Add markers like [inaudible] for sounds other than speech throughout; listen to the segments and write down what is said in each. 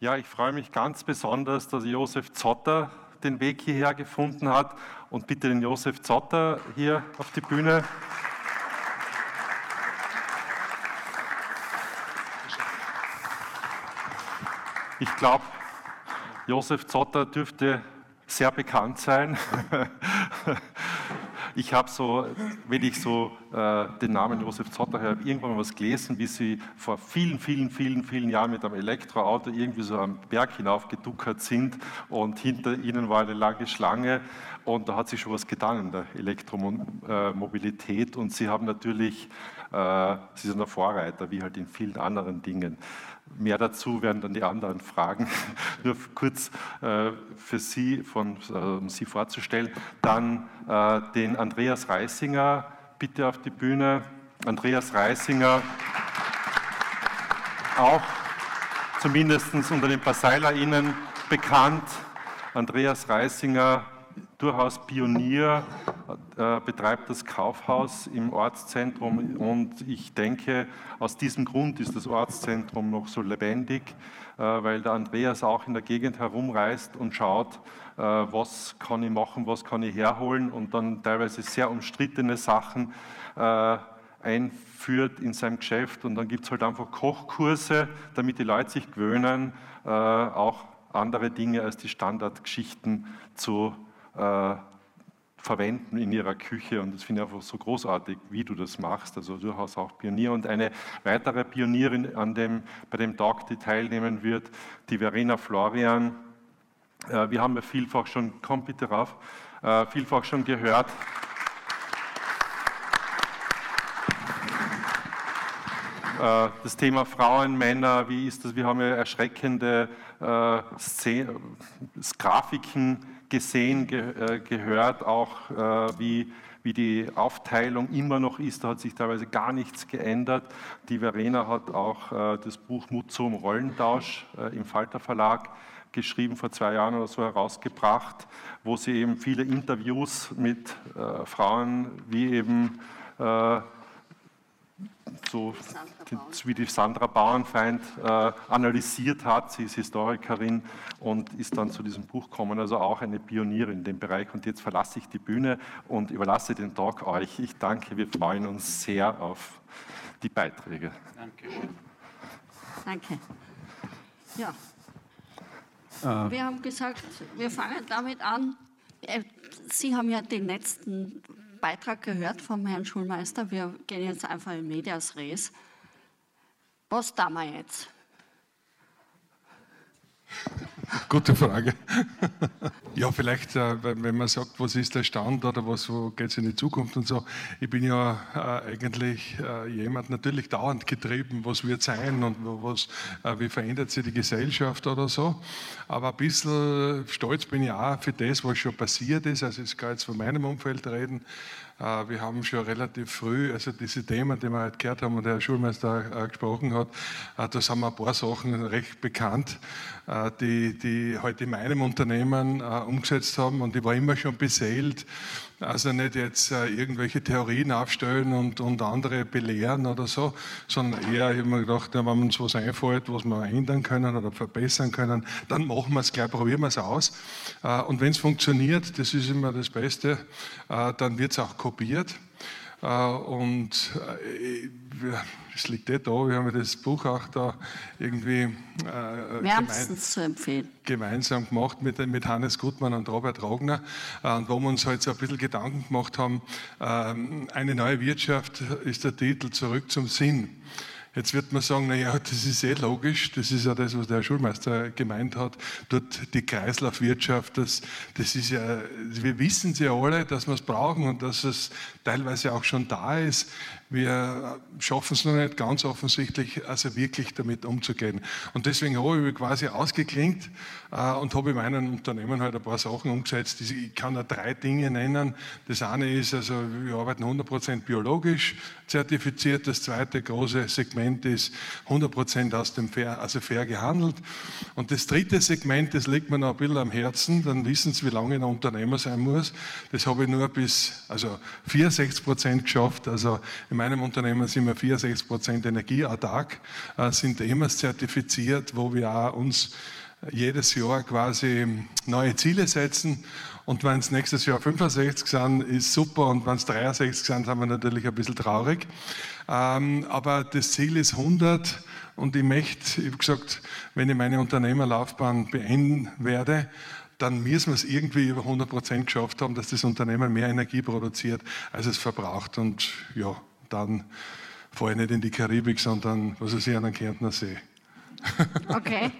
Ja, ich freue mich ganz besonders, dass Josef Zotter den Weg hierher gefunden hat. Und bitte den Josef Zotter hier auf die Bühne. Ich glaube, Josef Zotter dürfte sehr bekannt sein. [laughs] ich habe so, wenn ich so äh, den Namen Josef Zotter höre, irgendwann mal was gelesen, wie sie vor vielen, vielen, vielen, vielen Jahren mit einem Elektroauto irgendwie so am Berg hinaufgeduckert sind und hinter ihnen war eine lange Schlange und da hat sich schon was getan in der Elektromobilität und sie haben natürlich, äh, sie sind der Vorreiter, wie halt in vielen anderen Dingen. Mehr dazu werden dann die anderen Fragen. [laughs] Nur kurz äh, für Sie, von, äh, um Sie vorzustellen. Dann äh, den Andreas Reisinger bitte auf die Bühne. Andreas Reisinger, auch zumindest unter den PasseilerInnen bekannt. Andreas Reisinger durchaus Pionier, äh, betreibt das Kaufhaus im Ortszentrum und ich denke, aus diesem Grund ist das Ortszentrum noch so lebendig, äh, weil der Andreas auch in der Gegend herumreist und schaut, äh, was kann ich machen, was kann ich herholen und dann teilweise sehr umstrittene Sachen einführt in seinem Geschäft und dann gibt es halt einfach Kochkurse, damit die Leute sich gewöhnen, auch andere Dinge als die Standardgeschichten zu äh, verwenden in ihrer Küche und das finde ich einfach so großartig, wie du das machst, also durchaus auch Pionier und eine weitere Pionierin an dem, bei dem Talk, die teilnehmen wird, die Verena Florian. Äh, wir haben ja vielfach schon, komm bitte rauf, äh, vielfach schon gehört, äh, das Thema Frauen, Männer, wie ist das? Wir haben ja erschreckende äh, Szenen, Grafiken gesehen, ge, äh, gehört, auch äh, wie, wie die Aufteilung immer noch ist. Da hat sich teilweise gar nichts geändert. Die Verena hat auch äh, das Buch Mut zum Rollentausch äh, im Falter Verlag geschrieben, vor zwei Jahren oder so herausgebracht, wo sie eben viele Interviews mit äh, Frauen wie eben äh, so wie die Sandra Bauernfeind äh, analysiert hat. Sie ist Historikerin und ist dann zu diesem Buch gekommen, also auch eine Pionierin in dem Bereich. Und jetzt verlasse ich die Bühne und überlasse den Talk euch. Ich danke, wir freuen uns sehr auf die Beiträge. Dankeschön. Danke. Ja. Äh. Wir haben gesagt, wir fangen damit an. Äh, Sie haben ja den letzten Beitrag gehört vom Herrn Schulmeister. Wir gehen jetzt einfach in Medias Res. Was tun wir jetzt? Gute Frage. ja, vielleicht, äh, wenn man sagt, was ist der Stand oder was, wo geht es in die Zukunft und so. Ich bin ja äh, eigentlich äh, jemand natürlich dauernd getrieben, was wird sein und was, wie verändert sich die Gesellschaft oder so. Aber ein bisschen stolz bin ich auch für das, was schon passiert ist. Also ich kann jetzt von meinem Umfeld reden. Wir haben schon relativ früh, also diese Themen, die wir heute gehört haben und der Herr Schulmeister gesprochen hat, da sind mir ein paar Sachen recht bekannt, die, die heute in meinem Unternehmen umgesetzt haben und ich war immer schon beseelt also nicht jetzt äh, irgendwelche Theorien aufstellen und, und andere belehren oder so, sondern eher, ich habe mir gedacht, ja, wenn uns was einfällt, was wir ändern können oder verbessern können, dann machen wir es gleich, probieren wir es aus. Äh, und wenn es funktioniert, das ist immer das Beste, äh, dann wird es auch kopiert. Äh, und äh, es liegt eh da, wir haben das Buch auch da irgendwie äh, wärmstens zu empfehlen. gemeinsam gemacht mit, mit Hannes Gutmann und Robert Rogner, und wo wir uns halt so ein bisschen Gedanken gemacht haben, ähm, eine neue Wirtschaft ist der Titel Zurück zum Sinn. Jetzt wird man sagen, naja, das ist eh logisch, das ist ja das, was der Schulmeister gemeint hat. Dort die Kreislaufwirtschaft, das, das ist ja, wir wissen sie ja alle, dass wir es brauchen und dass es teilweise auch schon da ist. Wir schaffen es noch nicht ganz offensichtlich, also wirklich damit umzugehen. Und deswegen habe ich quasi ausgeklingt äh, und habe in meinem Unternehmen halt ein paar Sachen umgesetzt. Ich kann da drei Dinge nennen. Das eine ist, also wir arbeiten 100% biologisch zertifiziert. Das zweite große Segment ist 100% aus dem fair, also fair gehandelt. Und das dritte Segment, das liegt mir noch ein bisschen am Herzen. Dann wissen Sie, wie lange ein Unternehmer sein muss. Das habe ich nur bis, also 64% geschafft. Also in meinem Unternehmen sind wir 64 Prozent energieautark, äh, sind EMAS zertifiziert, wo wir auch uns jedes Jahr quasi neue Ziele setzen. Und wenn es nächstes Jahr 65 sind, ist super. Und wenn es 63 sind, sind wir natürlich ein bisschen traurig. Ähm, aber das Ziel ist 100. Und ich möchte, ich habe gesagt, wenn ich meine Unternehmerlaufbahn beenden werde, dann müssen wir es irgendwie über 100 Prozent geschafft haben, dass das Unternehmen mehr Energie produziert, als es verbraucht. Und ja, dann fahre ich nicht in die Karibik, sondern, was weiß ich, an den Kärntner See. [laughs] Okay.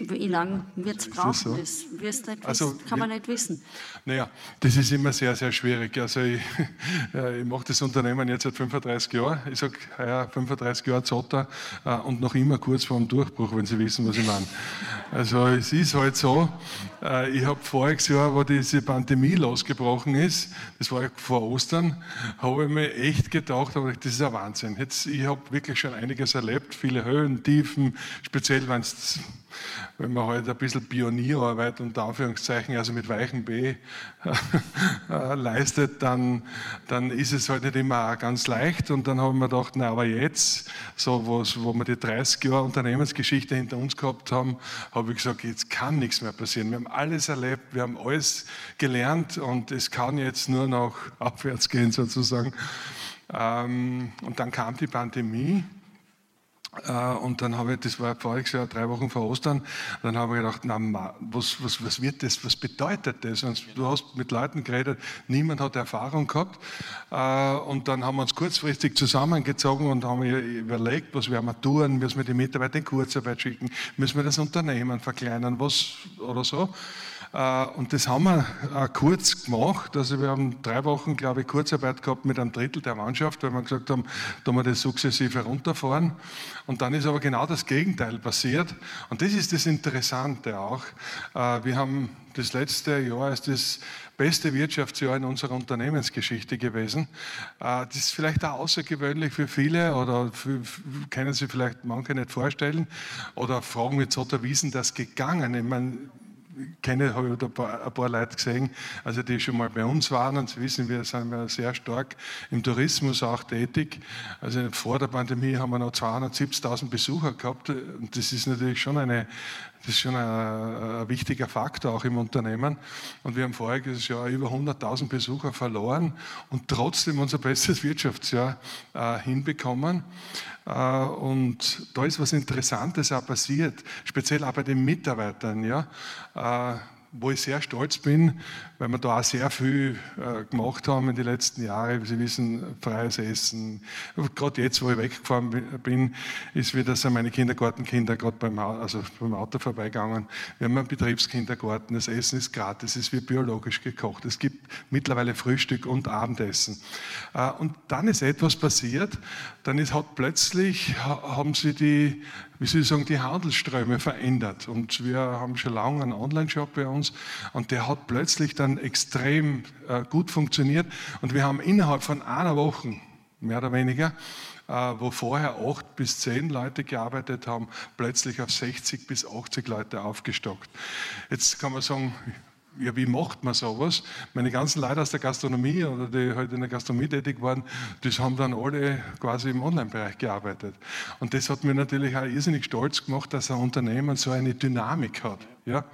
Wie lange wird es brauchen? So? Das wirst nicht also, kann man nicht wissen. Naja, das ist immer sehr, sehr schwierig. Also ich, [laughs] ich mache das Unternehmen jetzt seit 35 Jahren. Ich sage, ja, 35 Jahre Zotter äh, und noch immer kurz vor dem Durchbruch, wenn Sie wissen, was ich meine. Also es ist halt so, äh, ich habe voriges Jahr, wo diese Pandemie losgebrochen ist, das war vor Ostern, habe ich mir echt gedacht, das ist ein Wahnsinn. Jetzt, ich habe wirklich schon einiges erlebt, viele Höhen, Tiefen, speziell wenn es wenn man halt ein bisschen Pionierarbeit unter Anführungszeichen, also mit weichem B [laughs] äh, leistet, dann, dann ist es halt nicht immer ganz leicht. Und dann haben wir gedacht, na aber jetzt, so was, wo wir die 30 Jahre Unternehmensgeschichte hinter uns gehabt haben, habe ich gesagt, jetzt kann nichts mehr passieren. Wir haben alles erlebt, wir haben alles gelernt und es kann jetzt nur noch [laughs] abwärts gehen sozusagen. Ähm, und dann kam die Pandemie und dann habe ich, das war voriges Jahr, drei Wochen vor Ostern, dann habe ich gedacht, na, was, was, was wird das, was bedeutet das? Und du hast mit Leuten geredet, niemand hat Erfahrung gehabt. Äh, und dann haben wir uns kurzfristig zusammengezogen und haben überlegt, was werden wir tun, müssen wir die Mitarbeiter in Kurzarbeit schicken, müssen wir das Unternehmen verkleinern, was oder so. Äh, und das haben wir kurz gemacht. Also wir haben drei Wochen, glaube ich, Kurzarbeit gehabt mit einem Drittel der Mannschaft, weil wir gesagt haben, da wir das sukzessive runterfahren. Und dann ist aber genau das Gegenteil passiert. Und das ist das Interessante auch. Äh, wir haben das letzte Jahr als das beste Wirtschaftsjahr in unserer Unternehmensgeschichte gewesen. Äh, das ist vielleicht auch außergewöhnlich für viele oder für, können Sie vielleicht manche nicht vorstellen oder fragen wie ist denn das gegangen? Ich meine, kenne, habe ich ein paar, ein paar Leute gesehen, also die schon mal bei uns waren und Sie wissen, wir sind sehr stark im Tourismus auch tätig. Also vor der Pandemie haben wir noch 270.000 Besucher gehabt und das ist natürlich schon eine das ist schon ein, ein, wichtiger Faktor auch im Unternehmen. Und wir haben voriges Jahr über 100.000 Besucher verloren und trotzdem unser bestes Wirtschaftsjahr äh, hinbekommen. Äh, und da ist was Interessantes auch passiert, speziell auch bei den Mitarbeitern. Ja. Wo ich sehr stolz bin, weil wir da auch sehr viel äh, gemacht haben in den letzten Jahren. Sie wissen, freies Essen. Gerade jetzt, wo ich weggefahren bin, ist wieder so meine Kindergartenkinder gerade beim, also beim Auto vorbeigegangen. Wir haben einen Betriebskindergarten, das Essen ist gratis, es wird biologisch gekocht. Es gibt mittlerweile Frühstück und Abendessen. Äh, und dann ist etwas passiert, dann ist, hat plötzlich, haben sie die wie soll sagen, die Handelsströme verändert. Und wir haben schon lange einen Online-Shop bei uns und der hat plötzlich dann extrem äh, gut funktioniert. Und wir haben innerhalb von einer Woche, mehr oder weniger, äh, wo vorher acht bis zehn Leute gearbeitet haben, plötzlich auf 60 bis 80 Leute aufgestockt. Jetzt kann man sagen, ja, wie macht man sowas? Meine ganzen Leute aus der Gastronomie oder die halt in der Gastronomie tätig waren, das haben dann alle quasi im Online-Bereich gearbeitet. Und das hat mir natürlich auch irrsinnig stolz gemacht, dass ein Unternehmen so eine Dynamik hat. Ja?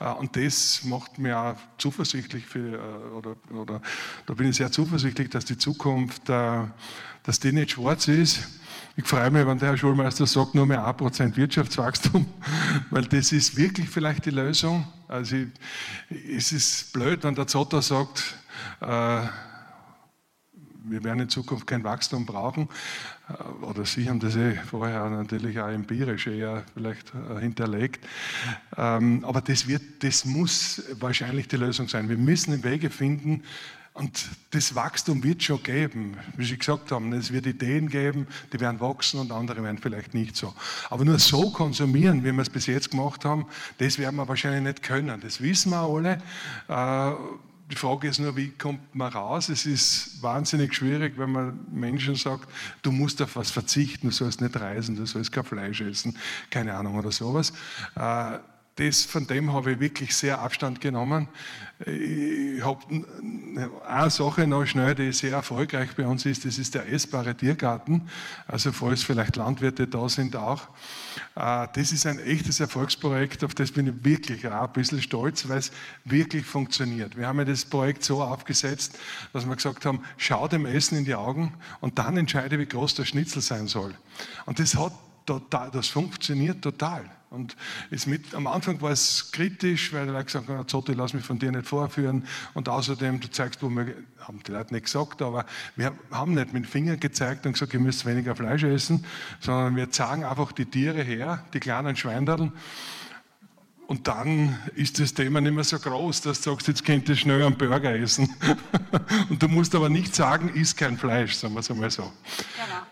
Äh, und das macht mir auch zuversichtlich, für, äh, oder, oder da bin ich sehr zuversichtlich, dass die Zukunft, äh, dass die nicht schwarz ist, ich freue mich, wenn der Herr Schulmeister sagt, nur mehr 1% Wirtschaftswachstum, [laughs] weil das ist wirklich vielleicht die Lösung. Also ich, es ist blöd, wenn der Zotter sagt, äh, wir werden in Zukunft kein Wachstum brauchen. Äh, oder Sie haben das eh vorher natürlich auch empirisch eher vielleicht äh, hinterlegt. Ähm, aber das, wird, das muss wahrscheinlich die Lösung sein. Wir müssen Wege finden, und das Wachstum wird schon geben. Wie Sie gesagt haben, es wird Ideen geben, die werden wachsen und andere werden vielleicht nicht so. Aber nur so konsumieren, wie wir es bis jetzt gemacht haben, das werden wir wahrscheinlich nicht können. Das wissen wir alle. Äh, die Frage ist nur, wie kommt man raus? Es ist wahnsinnig schwierig, wenn man Menschen sagt, du musst auf was verzichten, du sollst nicht reisen, du sollst kein Fleisch essen, keine Ahnung oder sowas. Das, von dem habe ich wirklich sehr Abstand genommen. Ich habe eine Sache noch schnell, die sehr erfolgreich bei uns ist, das ist der essbare Tiergarten. Also falls vielleicht Landwirte da sind auch. Äh, das ist ein echtes Erfolgsprojekt, auf das bin ich wirklich auch ein bisschen stolz, weil es wirklich funktioniert. Wir haben ja das Projekt so aufgesetzt, dass wir gesagt haben, schau dem Essen in die Augen und dann entscheide, wie groß der Schnitzel sein soll. Und das hat total, das funktioniert total. Und ist mit, am Anfang war es kritisch, weil die Leute gesagt haben, Zotti, lass mich von dir nicht vorführen. Und außerdem, du zeigst, wo haben die Leute nicht gesagt, aber wir haben nicht mit dem Finger gezeigt und gesagt, ihr müsst weniger Fleisch essen, sondern wir zeigen einfach die Tiere her, die kleinen Schweinderln. Und dann ist das Thema nicht mehr so groß, dass du sagst, jetzt könnt ihr schnell einen Burger essen. [laughs] und du musst aber nicht sagen, isst kein Fleisch, sagen wir es einmal so. Genau.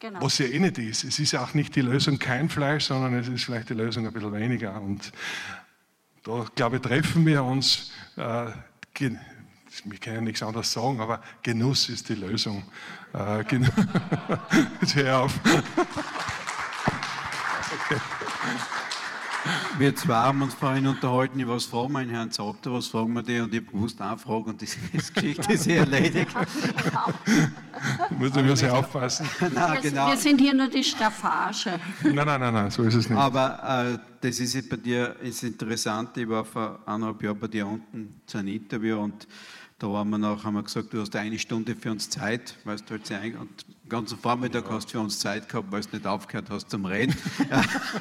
Genau. Was ja eh nicht ist. Es ist ja auch nicht die Lösung kein Fleisch, sondern es ist vielleicht die Lösung ein bisschen weniger. Und da, glaube ich, treffen wir uns. Äh, wir können ja nichts anderes sagen, aber Genuss ist die Lösung. Äh, Jetzt [laughs] hör auf. okay. [laughs] Wir zwei haben uns vorhin unterhalten, was fragen wir Herrn Zotter, was fragen wir dir und ich habe gewusst nachfragen und die Geschichte ist erledigt. [laughs] Muss ich muss aufpassen. [laughs] Nein, genau. Wir sind hier nur die Staffage. [laughs] Nein, nein, nein, nein, so ist es nicht. Aber äh, das ist bei dir ist interessant. Ich war vor eineinhalb Jahren bei dir unten zu einem Interview und da waren wir noch, haben wir gesagt, du hast eine Stunde für uns Zeit, weil du halt sehr und den ganzen Vormittag ja. hast du für uns Zeit gehabt, weil du nicht aufgehört hast zum Reden.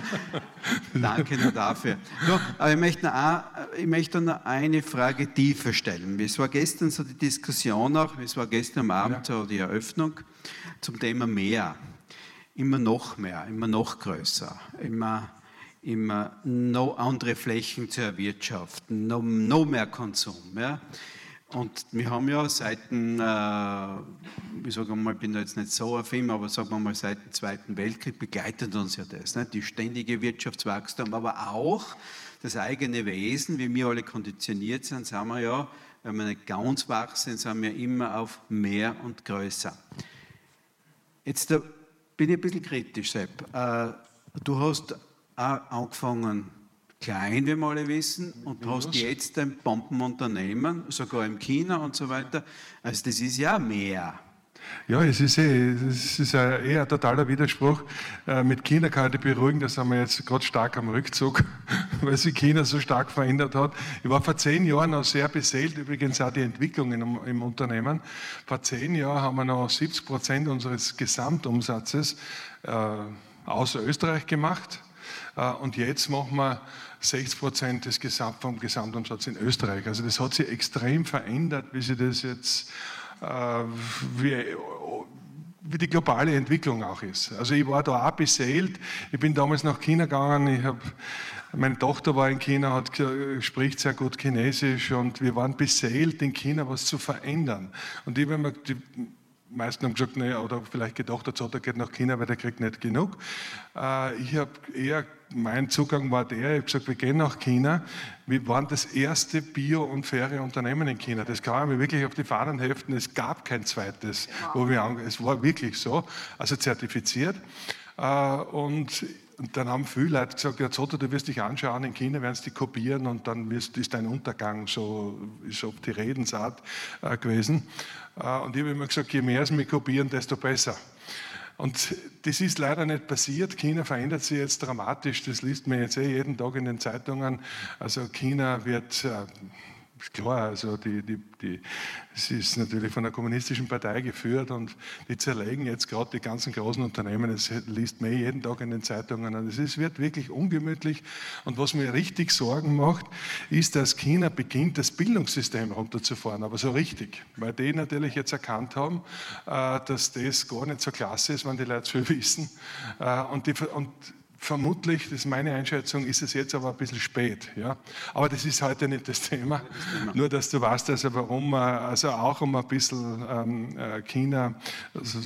[laughs] Danke nur dafür. So, aber ich möchte, noch, ich möchte noch eine Frage tiefer stellen. Es war gestern so die Diskussion auch, es war gestern am Abend ja. so die Eröffnung zum Thema mehr. Immer noch mehr, immer noch größer, immer immer noch andere Flächen zu erwirtschaften, noch, noch mehr Konsum. Ja. Und wir haben ja seit dem, äh, ich sage mal, bin jetzt nicht so affin, aber sagen wir mal, seit dem Zweiten Weltkrieg begleitet uns ja das, ne? die ständige Wirtschaftswachstum, aber auch das eigene Wesen, wie wir alle konditioniert sind, sind wir ja, wenn wir nicht ganz wach sind, sind wir immer auf mehr und größer. Jetzt da bin ich ein bisschen kritisch, Sepp. Äh, du hast auch angefangen, klein, wie wir alle wissen, und du hast jetzt ein Bombenunternehmen, sogar in China und so weiter. Also das ist ja mehr. Ja, es ist, eh, es ist eher ein totaler Widerspruch. Äh, mit China kann ich beruhigen, da sind wir jetzt gerade stark am Rückzug, [laughs] weil sich China so stark verändert hat. Ich war vor zehn Jahren noch sehr beseelt, übrigens auch die Entwicklung im, im Unternehmen. Vor zehn Jahren haben wir noch 70 Prozent unseres Gesamtumsatzes äh, außer Österreich gemacht. Äh, und jetzt machen wir 60 Prozent des Gesamt, vom Gesamtumsatz in Österreich. Also das hat sich extrem verändert, wie sich das jetzt, äh, wie, wie die globale Entwicklung auch ist. Also ich war da auch beseelt. Ich bin damals nach China gegangen. Ich habe meine Tochter war in China, hat, spricht sehr gut Chinesisch und wir waren beseelt, in China was zu verändern. Und ich habe mir meisten haben gesagt, naja, oder vielleicht gedacht, der Zotter geht nach China, weil der kriegt nicht genug. Äh, ich habe eher, mein Zugang war der, ich habe gesagt, wir gehen nach China. Wir waren das erste bio- und faire Unternehmen in China. Das kann man wirklich auf die Fahnen heften. Es gab kein zweites, wo wir, es war wirklich so, also zertifiziert. Äh, und und dann haben viele Leute gesagt, ja Zotter, du wirst dich anschauen, in China werden sie die kopieren und dann ist dein Untergang so, ist so die Redensart äh, gewesen. Äh, und ich habe immer gesagt, je mehr sie mich kopieren, desto besser. Und das ist leider nicht passiert. China verändert sich jetzt dramatisch. Das liest man jetzt eh jeden Tag in den Zeitungen. Also China wird äh, klar, also die, die, die, es ist natürlich von der kommunistischen Partei geführt und die zerlegen jetzt gerade die ganzen großen Unternehmen. Das liest man jeden Tag in den Zeitungen. Und es wird wirklich ungemütlich. Und was mir richtig Sorgen macht, ist, dass China beginnt, das Bildungssystem runterzufahren, aber so richtig. Weil die natürlich jetzt erkannt haben, äh, dass das gar nicht so klasse ist, wenn die Leute viel [laughs] wissen. Äh, und, die, und Vermutlich, das ist meine Einschätzung, ist es jetzt aber ein bisschen spät. Ja? Aber das ist heute nicht das Thema. Nur, dass du weißt, also warum, äh, also auch um ein bisschen ähm, äh, China, also,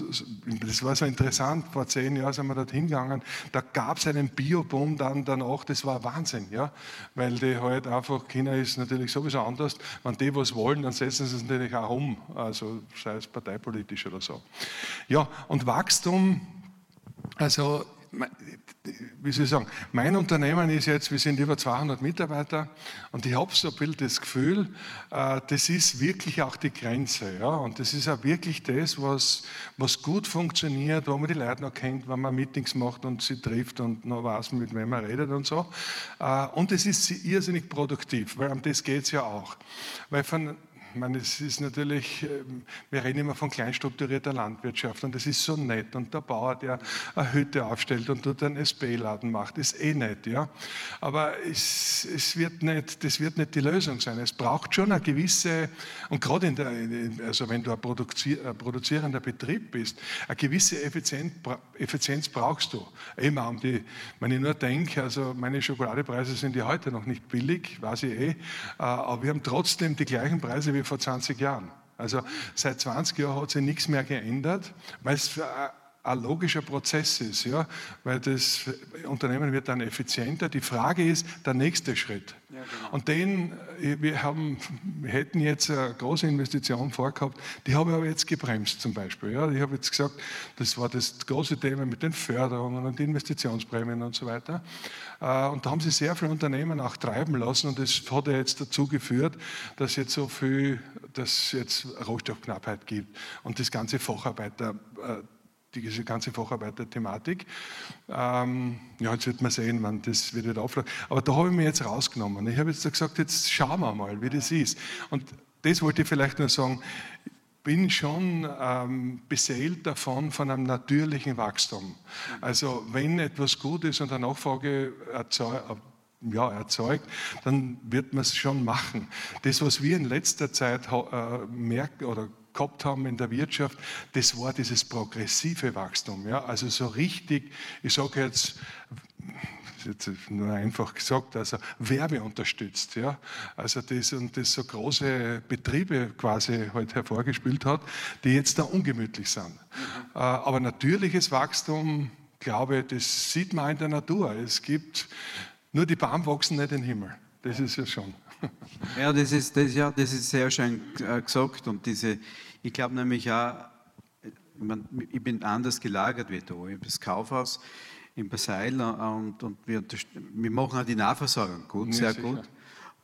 das war so interessant, vor zehn Jahren sind wir dorthin gegangen, da gab es einen Bioboom dann danach, das war Wahnsinn, ja? weil die halt einfach, China ist natürlich sowieso anders, wenn die was wollen, dann setzen sie es natürlich auch um, also sei es parteipolitisch oder so. Ja, und Wachstum, also wie soll ich sagen, mein Unternehmen ist jetzt, wir sind über 200 Mitarbeiter und ich habe so ein bisschen das Gefühl, äh, das ist wirklich auch die Grenze. Ja? Und das ist auch wirklich das, was, was gut funktioniert, wo man die Leute noch kennt, wenn man Meetings macht und sie trifft und noch weiß, mit wem man redet und so. Äh, und es ist irrsinnig produktiv, weil um das geht es ja auch. Weil von meine, es ist natürlich, ähm, wir reden immer von kleinstrukturierter Landwirtschaft und das ist so nett. Und der Bauer, der eine Hütte aufstellt und dort einen SB-Laden macht, ist eh nett, ja. Aber es, es wird nicht, das wird nicht die Lösung sein. Es braucht schon eine gewisse, und gerade in der, also wenn du ein, produzierender Betrieb bist, eine gewisse Effizienz, Effizienz brauchst du. Immer um die, wenn ich nur denke, also meine Schokoladepreise sind ja heute noch nicht billig, weiß ich eh, äh, aber wir haben trotzdem die gleichen Preise wie wie vor 20 Jahren. Also seit 20 Jahren hat sich nichts mehr geändert, weil es ein logischer Prozess ist, ja, weil das Unternehmen wird dann effizienter. Die Frage ist der nächste Schritt. Ja, genau. Und den, äh, wir, haben, wir hätten jetzt eine große Investition vorgehabt, die habe ich aber jetzt gebremst zum Beispiel. Ja. Ich habe jetzt gesagt, das war das große Thema mit den Förderungen und Investitionsprämien und so weiter. Äh, und da haben sie sehr viele Unternehmen auch treiben lassen und das hat ja jetzt dazu geführt, dass jetzt so viel, dass jetzt Rohstoffknappheit gibt und das ganze Facharbeiter äh, diese ganze Facharbeiter-Thematik. Ähm, ja, jetzt wird man sehen, wann das wird wieder auflaufen. Aber da habe ich mir jetzt rausgenommen. Ich habe jetzt gesagt, jetzt schauen wir mal, wie das ist. Und das wollte ich vielleicht nur sagen. Ich bin schon ähm, beseelt davon, von einem natürlichen Wachstum. Also wenn etwas gut ist und eine Nachfrage erzeugt, ja, erzeugt, dann wird man es schon machen. Das, was wir in letzter Zeit äh, merken oder gehabt haben in der Wirtschaft, das war dieses progressive Wachstum. Ja? Also so richtig, ich sage jetzt, jetzt nur einfach gesagt, also Werbe unterstützt. Ja? Also das und das so große Betriebe quasi halt hervorgespielt hat, die jetzt da ungemütlich sind. Mhm. Aber natürliches Wachstum, glaube ich, das sieht man in der Natur. Es gibt, nur die Baum wachsen nicht in den Himmel. Das ist ja schon. [laughs] Ja, das ist, das, ja, das ist sehr schön äh, gesagt. Und diese, ich glaube nämlich auch, ich bin anders gelagert wie du. Ich habe das Kaufhaus in Baseil und, und wir, wir machen auch die Nahversorgung gut, ja, sehr sicher. gut.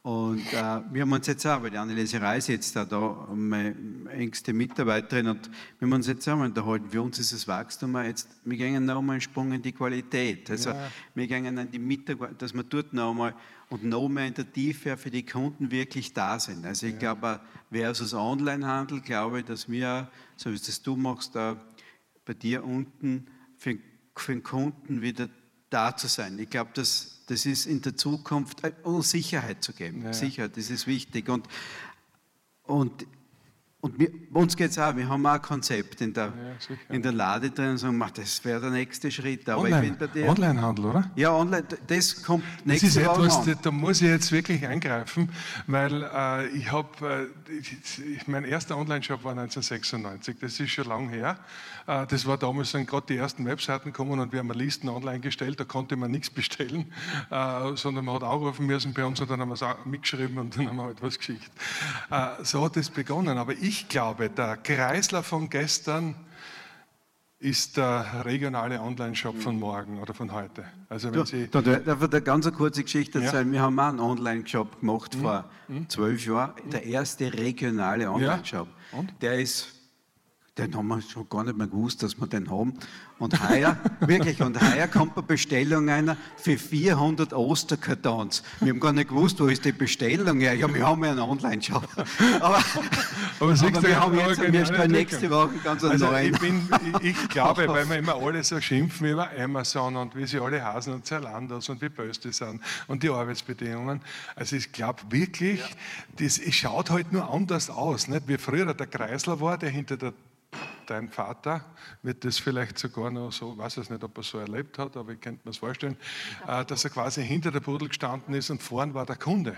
Und äh, wir haben uns jetzt auch, weil die Anneliese Reis jetzt da, da meine engste Mitarbeiterin, und wir haben uns jetzt auch unterhalten, für uns ist das Wachstum jetzt, wir gehen noch mal einen Sprung in die Qualität. Also ja. wir gehen in die Mitarbeiter, dass wir dort noch mal und noch mehr in der Tiefe für die Kunden wirklich da sind. Also ich ja. glaube, versus Onlinehandel, glaube ich, dass wir, so wie das du machst, da bei dir unten für, für den Kunden wieder da zu sein. Ich glaube, dass das ist in der Zukunft, äh, um Sicherheit zu geben. Ja. Sicherheit, das ist wichtig. Und, und, und wir, uns geht es auch, wir haben auch ein Konzept in der, ja, in der Lade drin und sagen, das wäre der nächste Schritt. Aber Online, dir, Onlinehandel, oder? Ja, online, das kommt nächste das ist etwas, da muss ich jetzt wirklich eingreifen, weil äh, ich habe, äh, mein erster Online-Shop war 1996, das ist schon lange her. Äh, das war damals, sind gerade die ersten Webseiten gekommen und wir haben Listen online gestellt, da konnte man nichts bestellen, [laughs] äh, sondern man hat anrufen müssen bei uns und dann haben wir es mitgeschrieben und dann haben wir halt was geschickt. Äh, so hat es begonnen. Aber ich glaube, der Kreisler von gestern ist der regionale Online-Shop von morgen oder von heute. Also wenn du, Sie da, darf ich eine ganz kurze Geschichte? Ja. Wir haben auch einen Online-Shop gemacht mhm. vor mhm. zwölf Jahren. Der erste regionale Online-Shop. Ja. Der ist den haben wir schon gar nicht mehr gewusst, dass wir den haben. Und heuer, wirklich, und heuer kommt eine Bestellung einer für 400 Osterkartons. Wir haben gar nicht gewusst, wo ist die Bestellung her. Ja, wir haben ja einen Online-Shop. Aber, aber, aber wir haben jetzt wir stellen nächste Woche ganz einen also neuen. Ich, bin, ich, ich glaube, [laughs] weil wir immer alle so schimpfen über Amazon und wie sie alle hasen und Zerlandos und wie böse die sind und die Arbeitsbedingungen. Also ich glaube wirklich, das es schaut halt nur anders aus. Nicht? Wie früher der Kreisler war, der hinter der dein Vater wird das vielleicht sogar noch so, weiß es nicht, ob er so erlebt hat, aber ich könnte mir das vorstellen, äh, dass er quasi hinter der Pudel gestanden ist und vorn war der Kunde.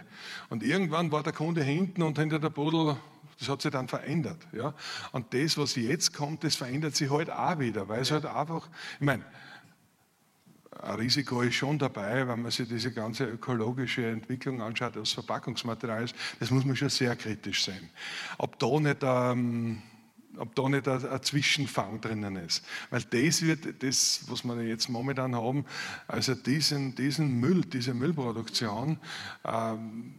Und irgendwann war der Kunde hinten und hinter der Pudel das hat sich dann verändert. Ja? Und das, was jetzt kommt, das verändert sich halt auch wieder, weil es halt einfach, ich meine, ein Risiko ist schon dabei, wenn man sich diese ganze ökologische Entwicklung anschaut, das Verpackungsmaterial ist, das muss man schon sehr kritisch sehen. Ob da nicht ähm, ob da nicht ein, Zwischenfang drinnen ist. Weil das wird, das, was wir jetzt momentan haben, also diesen, diesen Müll, diese Müllproduktion, ähm,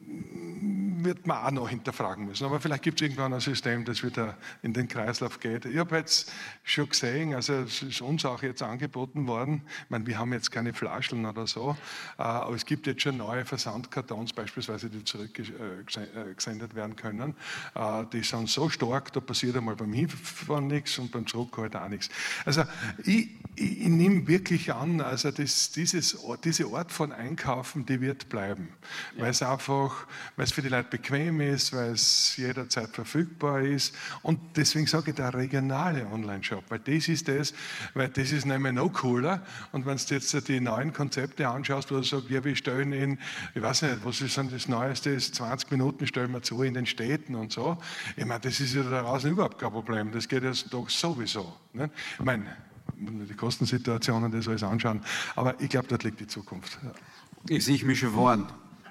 wird man auch noch hinterfragen müssen. Aber vielleicht gibt es irgendwann ein System, das wieder in den Kreislauf geht. Ich habe jetzt schon gesehen, also es ist uns auch jetzt angeboten worden, ich meine, wir haben jetzt keine Flaschen oder so, äh, aber es gibt jetzt schon neue Versandkartons beispielsweise, die zurückgesendet werden können. Äh, die sind so stark, da passiert einmal beim Hinfahren nichts und beim Zurückhalten auch nichts. Also ich, ich, ich nehme wirklich an, also das, dieses, diese Art von Einkaufen, die wird bleiben, ja. weil es einfach, weil es für die Leute bequem ist, weil es jederzeit verfügbar ist. Und deswegen sage ich der regionale Online-Shop, weil das ist das, weil das ist nämlich noch cooler. Und wenn du jetzt die neuen Konzepte anschaust, wo du sagst, ja, wir stellen in, ich weiß nicht, was ist denn das Neueste, 20 Minuten stellen wir zu in den Städten und so. Ich meine, das ist ja da draußen überhaupt kein Problem. Das geht jetzt doch sowieso. Ne? Ich meine, die Kostensituationen, das alles anschauen. Aber ich glaube, dort liegt die Zukunft. Ich sehe mich schon vorn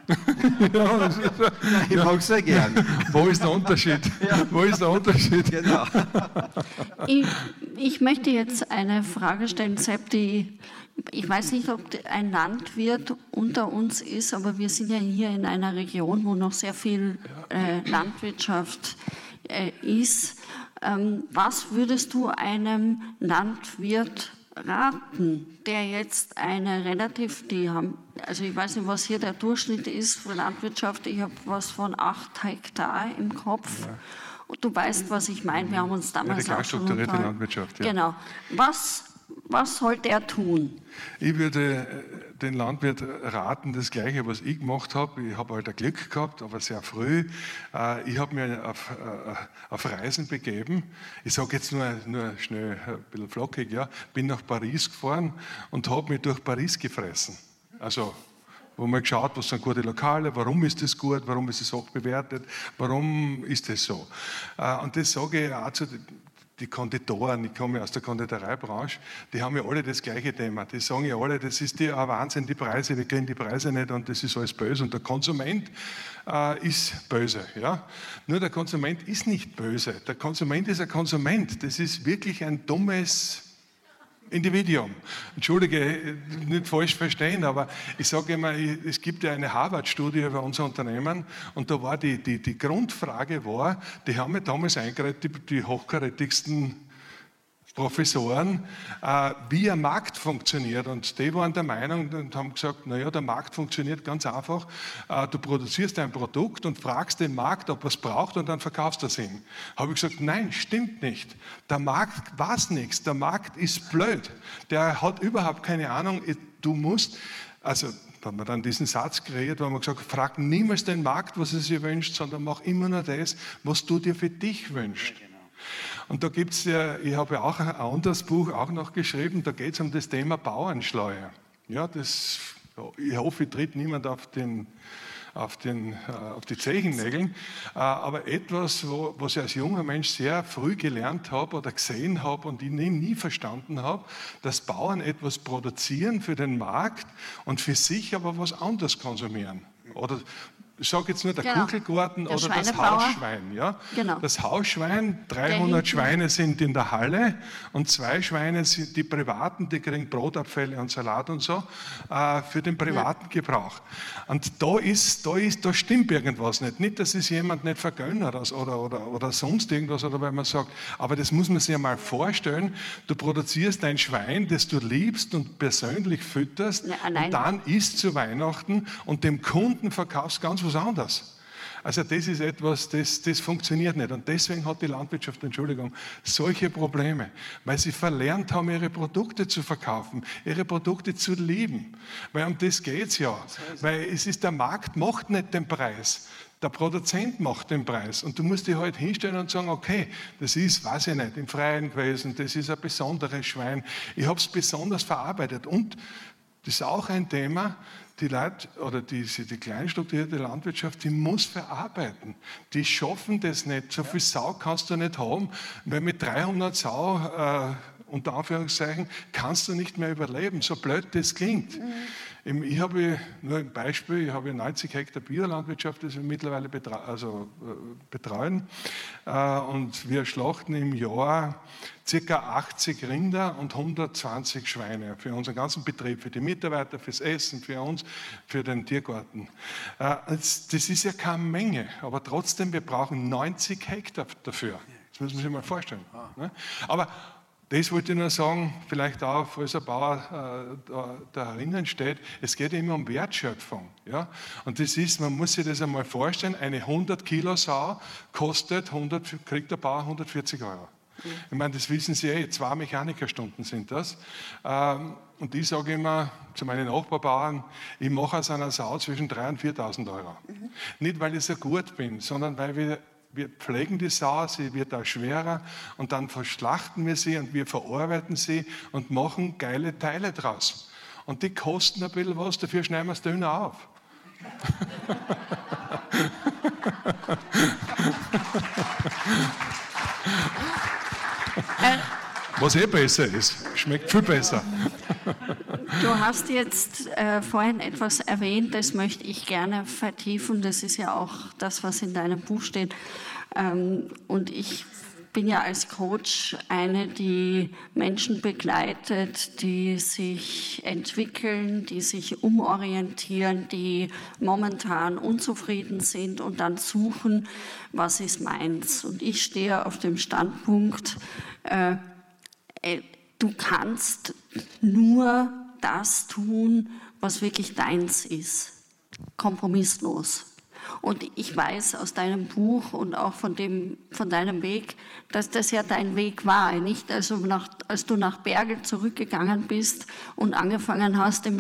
[laughs] ja, ist, [laughs] ich ja. mag es sehr gern. [laughs] Wo ist der Unterschied? Ja. Wo ist der Unterschied? Genau. Ich, ich möchte jetzt eine Frage stellen, Sepp, die ich weiß nicht, ob ein Landwirt unter uns ist, aber wir sind ja hier in einer Region, wo noch sehr viel äh, Landwirtschaft äh, ist. Ähm, was würdest du einem Landwirt raten, der jetzt eine relativ, die haben, also ich weiß nicht, was hier der Durchschnitt ist für Landwirtschaft, ich habe was von acht Hektar im Kopf. Ja. Und du weißt, was ich meine, wir haben uns damals ja, die auch schon Landwirtschaft, ja. Genau. Was, was sollte er tun? Ich würde äh, den Landwirt raten, das Gleiche, was ich gemacht habe. Ich habe halt ein Glück gehabt, aber sehr früh. Äh, ich habe mich auf, äh, auf, Reisen begeben. Ich sage jetzt nur, nur schnell, ein bisschen flockig, ja. Bin nach Paris gefahren und habe mich durch Paris gefressen. Also wo man geschaut, was sind gute Lokale, warum ist das gut, warum ist es auch bewertet, warum ist das so. Und das sage ich auch zu die Konditoren, ich komme aus der Konditoreibranche, die haben ja alle das gleiche Thema. Die sagen ja alle, das ist ja Wahnsinn, die Preise, wir kriegen die Preise nicht und das ist alles böse. Und der Konsument äh, ist böse. Ja? Nur der Konsument ist nicht böse. Der Konsument ist ein Konsument. Das ist wirklich ein dummes Individuum. Entschuldige, nicht falsch verstehen, aber ich sage immer, es gibt ja eine Harvard-Studie über unser Unternehmen und da war die, die, die Grundfrage war, die haben ja damals eingereicht, die, die hochkarätigsten Professoren, äh, wie ein Markt funktioniert. Und die waren der Meinung und haben gesagt, naja, der Markt funktioniert ganz einfach. Äh, du produzierst ein Produkt und fragst den Markt, ob er es braucht und dann verkaufst du es ihm. Habe ich gesagt, nein, stimmt nicht. Der Markt weiß nichts. Der Markt ist blöd. Der hat überhaupt keine Ahnung. Du musst, also da haben wir dann diesen Satz kreiert, wo man gesagt frag niemals den Markt, was er sich wünscht, sondern mach immer nur das, was du dir für dich wünschst. Und da gibt es ja, ich habe ja auch ein anderes Buch auch noch geschrieben, da geht es um das Thema Bauernschleue. Ja, das, ich hoffe, tritt niemand auf, den, auf, den, äh, auf die Zechennägeln, äh, aber etwas, wo, was ich als junger Mensch sehr früh gelernt habe oder gesehen habe und ich nie, nie verstanden habe, dass Bauern etwas produzieren für den Markt und für sich aber was anderes konsumieren. Oder ich sage jetzt nur der genau. Kugelgarten der oder das Hausschwein. Ja? Genau. Das Hausschwein, 300 Schweine sind in der Halle und zwei Schweine sind die privaten, die kriegen Brotabfälle und Salat und so äh, für den privaten ja. Gebrauch. Und da ist, da ist, da stimmt irgendwas nicht. Nicht, dass es jemand nicht vergönnt hat oder, oder, oder sonst irgendwas, oder weil man sagt, aber das muss man sich ja mal vorstellen. Du produzierst ein Schwein, das du liebst und persönlich fütterst ja, und dann isst zu Weihnachten und dem Kunden verkaufst ganz was was anderes. Also das ist etwas, das, das funktioniert nicht. Und deswegen hat die Landwirtschaft, Entschuldigung, solche Probleme, weil sie verlernt haben, ihre Produkte zu verkaufen, ihre Produkte zu lieben. Weil um das geht es ja. Weil es ist, der Markt macht nicht den Preis. Der Produzent macht den Preis und du musst dich halt hinstellen und sagen, okay, das ist, weiß ich nicht, im Freien gewesen, das ist ein besonderes Schwein. Ich habe es besonders verarbeitet und das ist auch ein Thema, die Leute oder diese, die kleinstrukturierte Landwirtschaft, die muss verarbeiten. Die schaffen das nicht. So viel Sau kannst du nicht haben, weil mit 300 Sau, äh, unter Anführungszeichen, kannst du nicht mehr überleben, so blöd das klingt. Mhm. Ich habe nur ein Beispiel, ich habe 90 Hektar Biolandwirtschaft, das wir mittlerweile betra also, äh, betreuen. Äh, und wir schlachten im Jahr ca. 80 Rinder und 120 Schweine für unseren ganzen Betrieb, für die Mitarbeiter, fürs Essen, für uns, für den Tiergarten. Äh, das ist ja keine Menge, aber trotzdem, wir brauchen 90 Hektar dafür. Das müssen Sie sich mal vorstellen. Ne? Aber das wollte ich nur sagen, vielleicht auch, falls ein Bauer äh, da, da drinnen steht, es geht immer um Wertschöpfung. Ja? Und das ist, man muss sich das einmal vorstellen, eine 100 Kilo Sau kostet 100, kriegt der Bauer 140 Euro. Ich meine, das wissen Sie eh, zwei Mechanikerstunden sind das. Ähm, und ich sage immer zu meinen Nachbarbauern, ich mache aus einer Sau zwischen 3.000 und 4.000 Euro. Mhm. Nicht, weil ich so gut bin, sondern weil wir wir pflegen die Sau, sie wird auch schwerer und dann verschlachten wir sie und wir verarbeiten sie und machen geile Teile draus. Und die kosten ein bisschen was, dafür schneiden wir es dünner auf. [laughs] [laughs] Was eh besser ist. Schmeckt viel besser. Du hast jetzt äh, vorhin etwas erwähnt, das möchte ich gerne vertiefen. Das ist ja auch das, was in deinem Buch steht. Ähm, und ich bin ja als Coach eine, die Menschen begleitet, die sich entwickeln, die sich umorientieren, die momentan unzufrieden sind und dann suchen, was ist meins. Und ich stehe auf dem Standpunkt, äh, du kannst nur das tun, was wirklich deins ist, kompromisslos. Und ich weiß aus deinem Buch und auch von, dem, von deinem Weg, dass das ja dein Weg war. Nicht? Also nach, als du nach Bergel zurückgegangen bist und angefangen hast, im,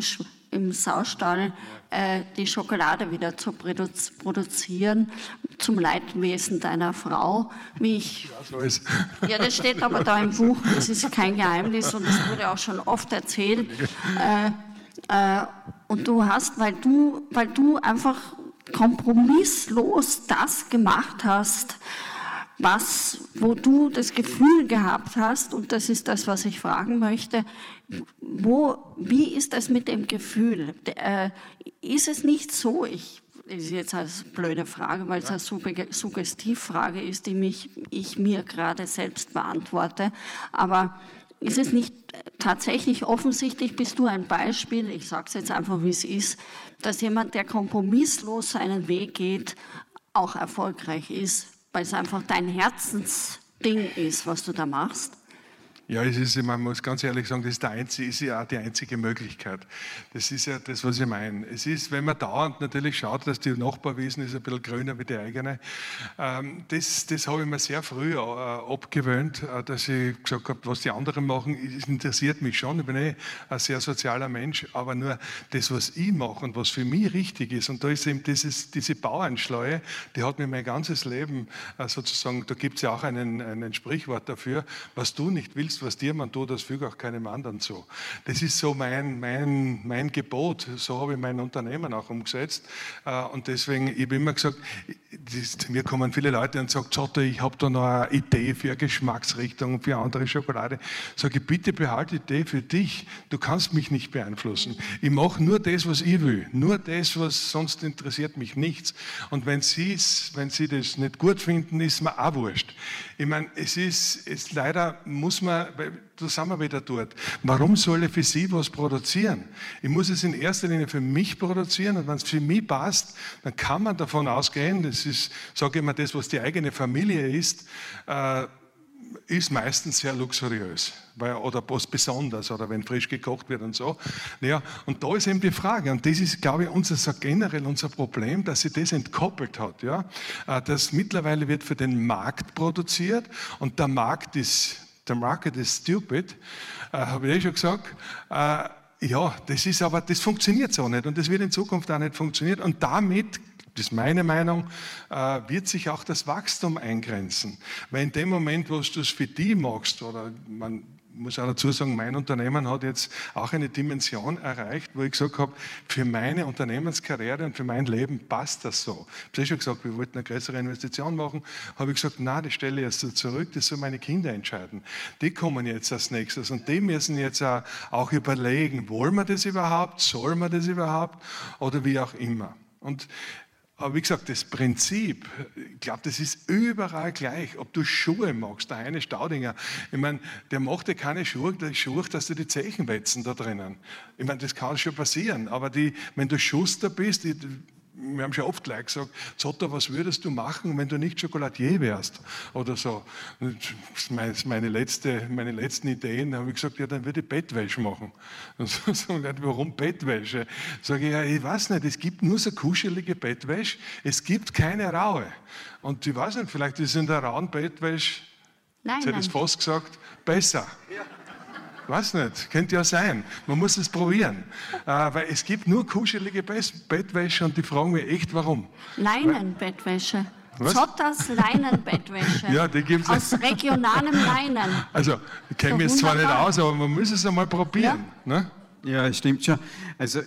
im Saustall äh, die Schokolade wieder zu produzieren, zum Leidwesen deiner Frau, wie ich. Ja, das steht aber da im Buch, das ist kein Geheimnis und das wurde auch schon oft erzählt. Äh, äh, und du hast, weil du, weil du einfach kompromisslos das gemacht hast, was, wo du das Gefühl gehabt hast, und das ist das, was ich fragen möchte, wo, wie ist das mit dem Gefühl? Äh, ist es nicht so, ich, ist jetzt eine blöde Frage, weil es eine Suggestivfrage ist, die mich, ich mir gerade selbst beantworte, aber ist es nicht tatsächlich offensichtlich, bist du ein Beispiel, ich sage es jetzt einfach, wie es ist, dass jemand, der kompromisslos seinen Weg geht, auch erfolgreich ist, weil es einfach dein Herzensding ist, was du da machst? Ja, es ist, man muss ganz ehrlich sagen, das ist, der einzige, ist ja auch die einzige Möglichkeit. Das ist ja das, was ich meine. Es ist, wenn man dauernd natürlich schaut, dass die Nachbarwiesen ist ein bisschen grüner wie die eigene, ähm, das, das habe ich mir sehr früh äh, abgewöhnt, äh, dass ich gesagt habe, was die anderen machen, interessiert mich schon. Ich bin eh ein sehr sozialer Mensch, aber nur das, was ich mache und was für mich richtig ist, und da ist eben dieses, diese Bauernschleue, die hat mir mein ganzes Leben äh, sozusagen, da gibt es ja auch einen, einen Sprichwort dafür, was du nicht willst, was dir man tut, das füge auch keinem anderen zu. Das ist so mein, mein, mein Gebot. So habe ich mein Unternehmen auch umgesetzt. Äh, und deswegen, ich habe immer gesagt, das, mir kommen viele Leute und sagen, Zotter, ich habe da noch eine Idee für eine Geschmacksrichtung, für andere Schokolade. Sage ich, bitte behalte die Idee für dich. Du kannst mich nicht beeinflussen. Ich mache nur das, was ich will. Nur das, was sonst interessiert mich nichts. Und wenn wenn Sie das nicht gut finden, ist mir auch wurscht. Ich meine, es ist, es leider muss man, da sind wir wieder dort. Warum soll ich für Sie was produzieren? Ich muss es in erster Linie für mich produzieren und wenn es für mich passt, dann kann man davon ausgehen, das ist, sage ich mal, das, was die eigene Familie ist, äh, ist meistens sehr luxuriös weil, oder was Besonderes oder wenn frisch gekocht wird und so. Ja, und da ist eben die Frage, und das ist, glaube ich, unser, so generell unser Problem, dass sie das entkoppelt hat. Ja? Äh, das mittlerweile wird für den Markt produziert und der Markt ist, der Market ist stupid, äh, habe ich eh schon gesagt. Äh, ja, das ist aber, das funktioniert so nicht und das wird in Zukunft auch nicht funktionieren und damit das ist meine Meinung, äh, wird sich auch das Wachstum eingrenzen. Weil in dem Moment, wo du es für die machst, oder man, muss auch dazu sagen, mein Unternehmen hat jetzt auch eine Dimension erreicht, wo ich gesagt habe, für meine Unternehmenskarriere und für mein Leben passt das so. Ich habe schon gesagt, wir wollten eine größere Investition machen, habe ich gesagt, na, das stelle ich jetzt zurück, das sollen meine Kinder entscheiden. Die kommen jetzt als nächstes und die müssen jetzt auch überlegen, wollen wir das überhaupt, soll man das überhaupt oder wie auch immer. Und aber wie gesagt, das Prinzip, ich glaube, das ist überall gleich. Ob du Schuhe machst, der eine Staudinger, ich meine, der macht ja keine Schuhe, Schuhe, dass du die Zechen wetzen da drinnen. Ich meine, das kann schon passieren, aber die, wenn du Schuster bist, die, wir haben schon oft gleich gesagt, Zotter, was würdest du machen, wenn du nicht Schokoladier wärst? Oder so. Meine, letzte, meine letzten Ideen habe ich gesagt, ja, dann würde ich Bettwäsche machen. Und so [laughs] sagen Leute, warum Bettwäsche? Sage ich, ja, ich weiß nicht, es gibt nur so kuschelige Bettwäsche, es gibt keine raue. Und ich weiß nicht, vielleicht ist in der rauen Bettwäsche, Nein, jetzt hätte ich es fast gesagt, besser. Ja. Weiß nicht, könnte ja sein. Man muss es probieren. Äh, weil es gibt nur kuschelige Bettwäsche und die fragen mich echt, warum. Leinenbettwäsche. Zotters Leinenbettwäsche. [laughs] ja, die gibt's. Aus regionalem Leinen. Also, ich kenne mich jetzt zwar nicht aus, aber man muss es einmal probieren. Ja, ne? ja stimmt schon. Also,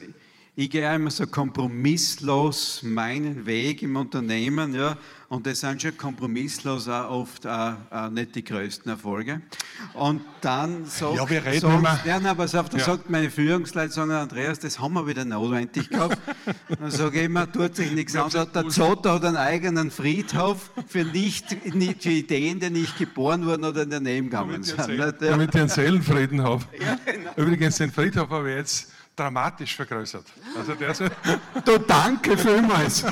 ich gehe immer so kompromisslos meinen Weg im Unternehmen, ja, und das sind schon kompromisslos auch oft auch, auch nicht die größten Erfolge. Und dann sagt, ja, wir reden sagt, immer. Ja, nein, pass auf, da ja. sagt meine Führungsleitung, Andreas, das haben wir wieder notwendig gehabt. [laughs] dann sage ich immer, tut sich nichts an. Der Zotter hat einen eigenen Friedhof für, nicht, nicht, für Ideen, die nicht geboren wurden oder daneben gegangen sind. Damit ich einen Seelenfrieden habe. [laughs] Ja, genau. Übrigens, den Friedhof habe ich jetzt dramatisch vergrößert. Also der ist, [laughs] du danke vielmals.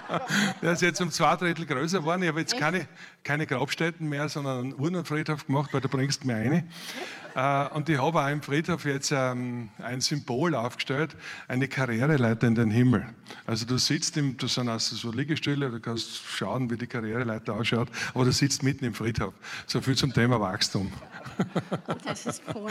[laughs] der ist jetzt um zwei Drittel größer geworden. Ich habe jetzt keine, keine Grabstätten mehr, sondern einen Urnenfriedhof gemacht, weil du bringst mir eine. Äh, und ich habe auch im Friedhof jetzt ähm, ein Symbol aufgestellt, eine Karriereleiter in den Himmel. Also du sitzt, im, das sind also so Liegestühle, du kannst schauen, wie die Karriereleiter ausschaut, aber du sitzt mitten im Friedhof. So viel zum Thema Wachstum. [laughs] Das ist cool.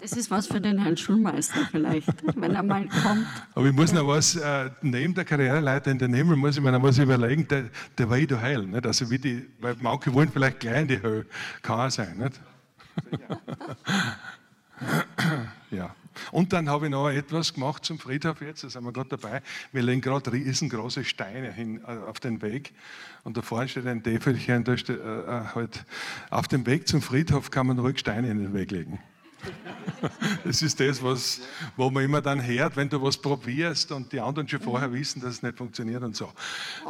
Das ist was für den Herrn Schulmeister vielleicht, wenn er mal kommt. Aber ich muss noch was, äh, neben der Karriereleiter in den Himmel, muss ich mir noch was überlegen, der, der Way to Hell. Nicht? Also wie die, weil manche wollen vielleicht gleich in die Höhe, kann auch sein. Nicht? ja. Und dann habe ich noch etwas gemacht zum Friedhof jetzt, da sind wir gerade dabei. Wir legen gerade riesengroße Steine hin äh, auf den Weg. Und da vorne steht ein Täfelchen, da steht, äh, äh, halt, auf dem Weg zum Friedhof kann man ruhig Steine in den Weg legen. [laughs] Das ist das, was, wo man immer dann hört, wenn du was probierst und die anderen schon vorher wissen, dass es nicht funktioniert und so.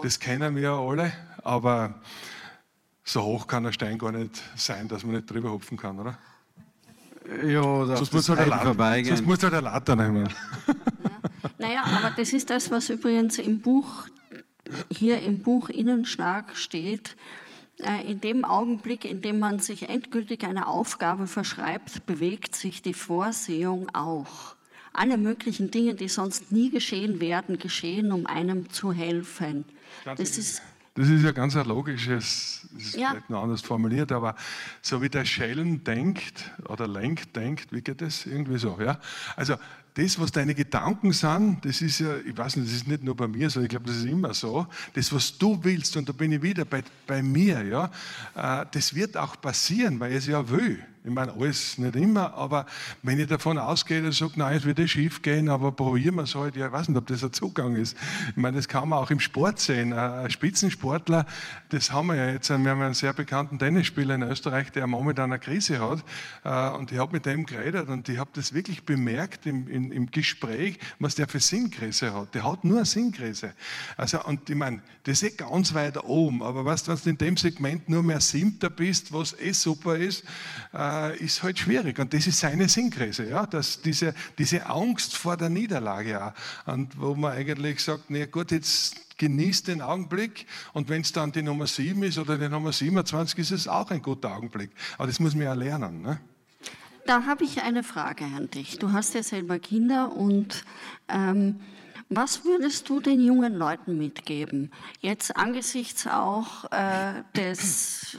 Das kennen wir ja alle, aber so hoch kann ein Stein gar nicht sein, dass man nicht drüber hupfen kann, oder? Ja, das muss halt vorbeigehen. Sonst muss halt eine Latte nehmen. Ja. [laughs] Naja, aber das ist das, was übrigens im Buch, hier im Buch innen stark steht. Äh, in dem Augenblick, in dem man sich endgültig eine Aufgabe verschreibt, bewegt sich die Vorsehung auch. Alle möglichen Dinge, die sonst nie geschehen werden, geschehen, um einem zu helfen. Das ist das ist ja ganz ein logisches, das ist ja. vielleicht noch anders formuliert, aber so wie der Schellen denkt oder lenkt, denkt, wie geht das? Irgendwie so, ja? Also das, was deine Gedanken sind, das ist ja, ich weiß nicht, das ist nicht nur bei mir so, ich glaube, das ist immer so. Das, was du willst, und da bin ich wieder bei, bei mir, ja, äh, das wird auch passieren, weil ich es ja will. Ich meine, alles nicht immer, aber wenn ich davon ausgehe, dass ich sage, nein, es wird eh schief gehen, aber probieren wir es halt, ja, ich weiß nicht, ob das ein Zugang ist. Ich meine, das kann man auch im Sport sehen. Ein Spitzensportler, das haben wir ja jetzt, wir haben einen sehr bekannten Tennisspieler in Österreich, der momentan eine Krise hat, äh, und ich habe mit dem geredet und ich habe das wirklich bemerkt im, im, im Gespräch, was der für Sinnkrise hat. Der hat nur eine Sinnkrise. Also, und ich meine, das ist eh ganz weit oben, aber weißt, wenn du in dem Segment nur mehr Siebter bist, was eh super ist, äh, äh, ist halt schwierig. Und das ist seine Sinnkrise, ja, dass diese, diese Angst vor der Niederlage auch. Und wo man eigentlich sagt, na gut, jetzt genießt den Augenblick und wenn es dann die Nummer 7 ist oder die Nummer 27, ist es auch ein guter Augenblick. Aber das muss man ja lernen. Ne? Da habe ich eine Frage an dich. Du hast ja selber Kinder und ähm, was würdest du den jungen Leuten mitgeben? Jetzt angesichts auch äh, des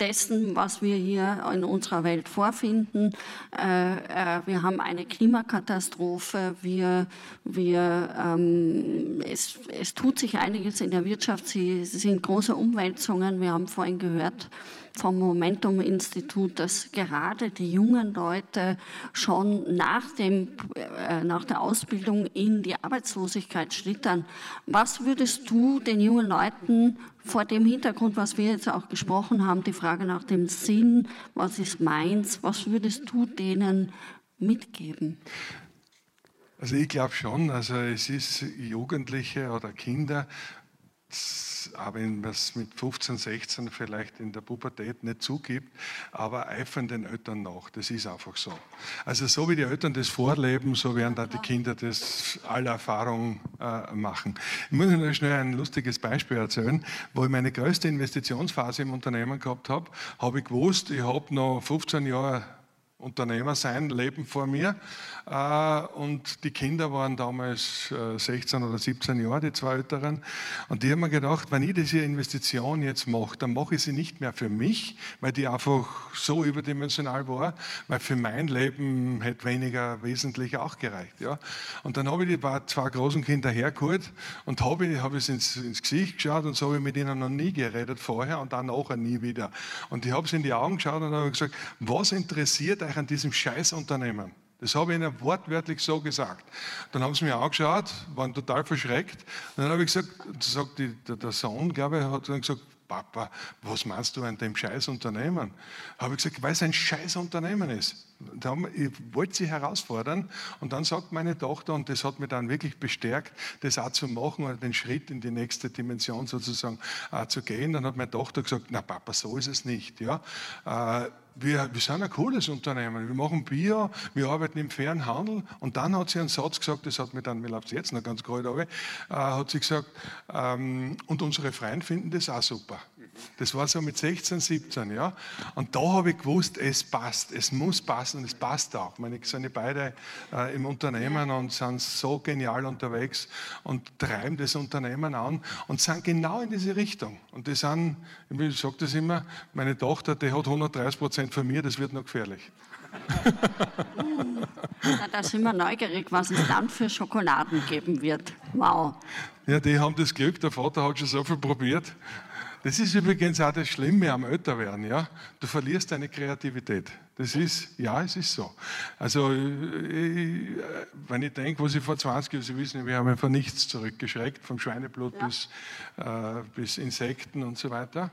dessen, was wir hier in unserer Welt vorfinden. Äh, äh, wir haben eine Klimakatastrophe, wir, wir, ähm, es, es tut sich einiges in der Wirtschaft, sie, es sind große Umwälzungen. Wir haben vorhin gehört, vom Momentum-Institut, dass gerade die jungen Leute schon nach, dem, äh, nach der Ausbildung in die Arbeitslosigkeit schlittern. Was würdest du den jungen Leuten vor dem Hintergrund, was wir jetzt auch gesprochen haben, die Frage nach dem Sinn, was ist meins, was würdest du denen mitgeben? Also ich glaube schon, also es ist Jugendliche oder Kinder, auch wenn man es mit 15, 16 vielleicht in der Pubertät nicht zugibt, aber eifern den Eltern nach. Das ist einfach so. Also so wie die Eltern das vorleben, so werden da die Kinder das aller Erfahrung äh, machen. Ich muss Ihnen schnell ein lustiges Beispiel erzählen, wo ich meine größte Investitionsphase im Unternehmen gehabt habe, habe ich gewusst, ich habe noch 15 Jahre Unternehmer sein Leben vor mir. Äh, und die Kinder waren damals 16 äh, oder 17 Jahre, die zwei Älteren. Und die haben mir gedacht, wenn ich diese Investition jetzt mache, dann mache ich sie nicht mehr für mich, weil die einfach so überdimensional war, weil für mein Leben hätte weniger wesentlich auch gereicht. Und dann habe ich die zwei großen Kinder hergeholt und habe, habe es ins, Gesicht geschaut und so habe ich mit ihnen noch nie geredet vorher und dann nachher nie wieder. Und ich habe sie in die Augen geschaut und habe gesagt, was interessiert euch an diesem Scheißunternehmen. Das habe ich ihnen wortwörtlich so gesagt. Dann haben sie mir angeschaut, waren total verschreckt. Und dann habe ich gesagt, sagt die, der, der Sohn, glaube ich, hat dann gesagt, Papa, was meinst du an dem Scheißunternehmen? Habe ich gesagt, weil es ein Scheißunternehmen ist. Ich wollte sie herausfordern und dann sagt meine Tochter, und das hat mich dann wirklich bestärkt, das auch zu machen und den Schritt in die nächste Dimension sozusagen äh, zu gehen. Dann hat meine Tochter gesagt, na Papa, so ist es nicht. Ja? Äh, wir, wir sind ein cooles Unternehmen, wir machen Bio, wir arbeiten im fairen Handel. Und dann hat sie einen Satz gesagt, das hat mir dann, mir läuft jetzt noch ganz kalt aber, äh, hat sie gesagt, ähm, und unsere Freunde finden das auch super. Das war so mit 16, 17, ja. Und da habe ich gewusst, es passt, es muss passen und es passt auch. Meine, sind beide äh, im Unternehmen und sind so genial unterwegs und treiben das Unternehmen an und sind genau in diese Richtung. Und die sind, ich sage das immer, meine Tochter, die hat 130 Prozent von mir, das wird noch gefährlich. Na, da sind wir neugierig, was es dann für Schokoladen geben wird. Wow. Ja, die haben das Glück, der Vater hat schon so viel probiert. Das ist übrigens auch das Schlimme am Älterwerden. Ja? Du verlierst deine Kreativität. Das ist, ja, es ist so. Also, ich, wenn ich denke, was ich vor 20 Jahren, Sie wissen, wir haben einfach nichts zurückgeschreckt, vom Schweineblut ja. bis, äh, bis Insekten und so weiter.